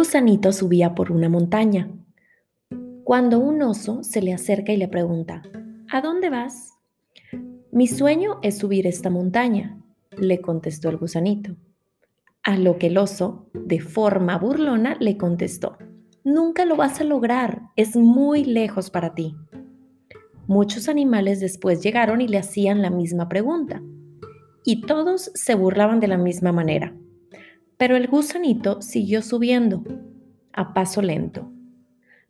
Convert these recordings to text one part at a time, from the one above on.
gusanito subía por una montaña. Cuando un oso se le acerca y le pregunta, ¿A dónde vas? Mi sueño es subir esta montaña, le contestó el gusanito. A lo que el oso, de forma burlona, le contestó, Nunca lo vas a lograr, es muy lejos para ti. Muchos animales después llegaron y le hacían la misma pregunta, y todos se burlaban de la misma manera. Pero el gusanito siguió subiendo, a paso lento.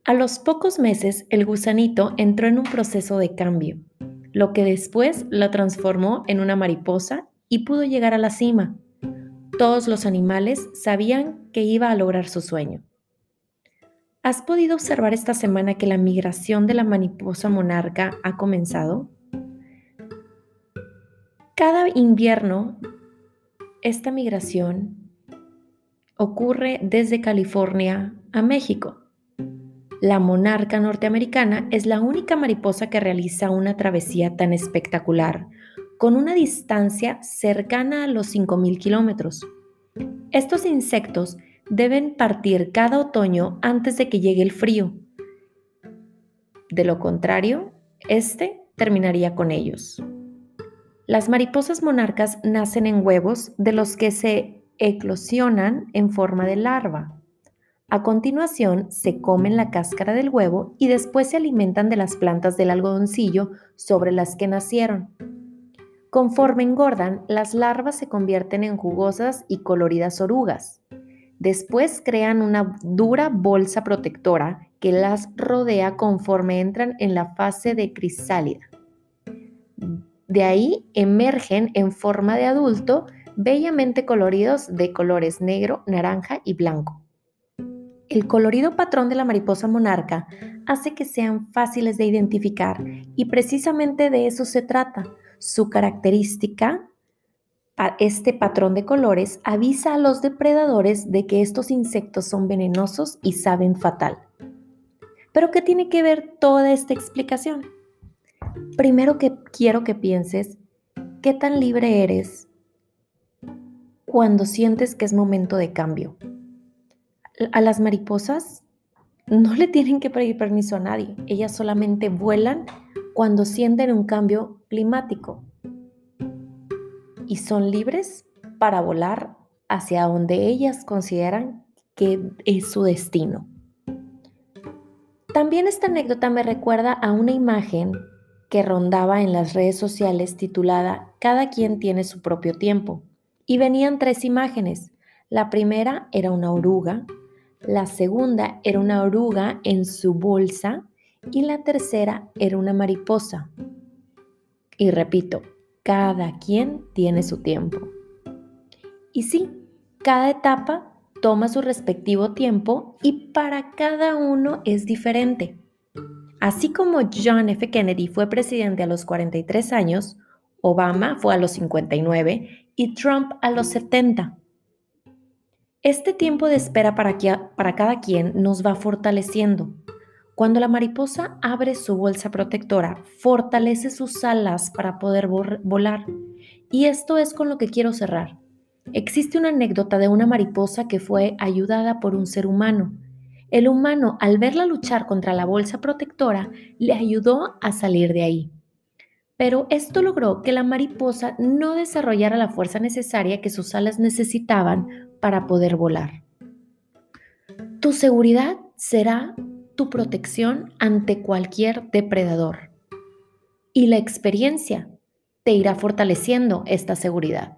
A los pocos meses, el gusanito entró en un proceso de cambio, lo que después lo transformó en una mariposa y pudo llegar a la cima. Todos los animales sabían que iba a lograr su sueño. ¿Has podido observar esta semana que la migración de la mariposa monarca ha comenzado? Cada invierno, esta migración ocurre desde California a México. La monarca norteamericana es la única mariposa que realiza una travesía tan espectacular, con una distancia cercana a los 5.000 kilómetros. Estos insectos deben partir cada otoño antes de que llegue el frío. De lo contrario, este terminaría con ellos. Las mariposas monarcas nacen en huevos de los que se eclosionan en forma de larva. A continuación, se comen la cáscara del huevo y después se alimentan de las plantas del algodoncillo sobre las que nacieron. Conforme engordan, las larvas se convierten en jugosas y coloridas orugas. Después crean una dura bolsa protectora que las rodea conforme entran en la fase de crisálida. De ahí emergen en forma de adulto bellamente coloridos de colores negro, naranja y blanco. El colorido patrón de la mariposa monarca hace que sean fáciles de identificar y precisamente de eso se trata. Su característica este patrón de colores avisa a los depredadores de que estos insectos son venenosos y saben fatal. Pero ¿qué tiene que ver toda esta explicación? Primero que quiero que pienses qué tan libre eres cuando sientes que es momento de cambio. A las mariposas no le tienen que pedir permiso a nadie, ellas solamente vuelan cuando sienten un cambio climático y son libres para volar hacia donde ellas consideran que es su destino. También esta anécdota me recuerda a una imagen que rondaba en las redes sociales titulada Cada quien tiene su propio tiempo. Y venían tres imágenes. La primera era una oruga, la segunda era una oruga en su bolsa y la tercera era una mariposa. Y repito, cada quien tiene su tiempo. Y sí, cada etapa toma su respectivo tiempo y para cada uno es diferente. Así como John F. Kennedy fue presidente a los 43 años, Obama fue a los 59 y Trump a los 70. Este tiempo de espera para, para cada quien nos va fortaleciendo, cuando la mariposa abre su bolsa protectora, fortalece sus alas para poder volar. Y esto es con lo que quiero cerrar. Existe una anécdota de una mariposa que fue ayudada por un ser humano. El humano, al verla luchar contra la bolsa protectora, le ayudó a salir de ahí. Pero esto logró que la mariposa no desarrollara la fuerza necesaria que sus alas necesitaban para poder volar. Tu seguridad será protección ante cualquier depredador. Y la experiencia te irá fortaleciendo esta seguridad.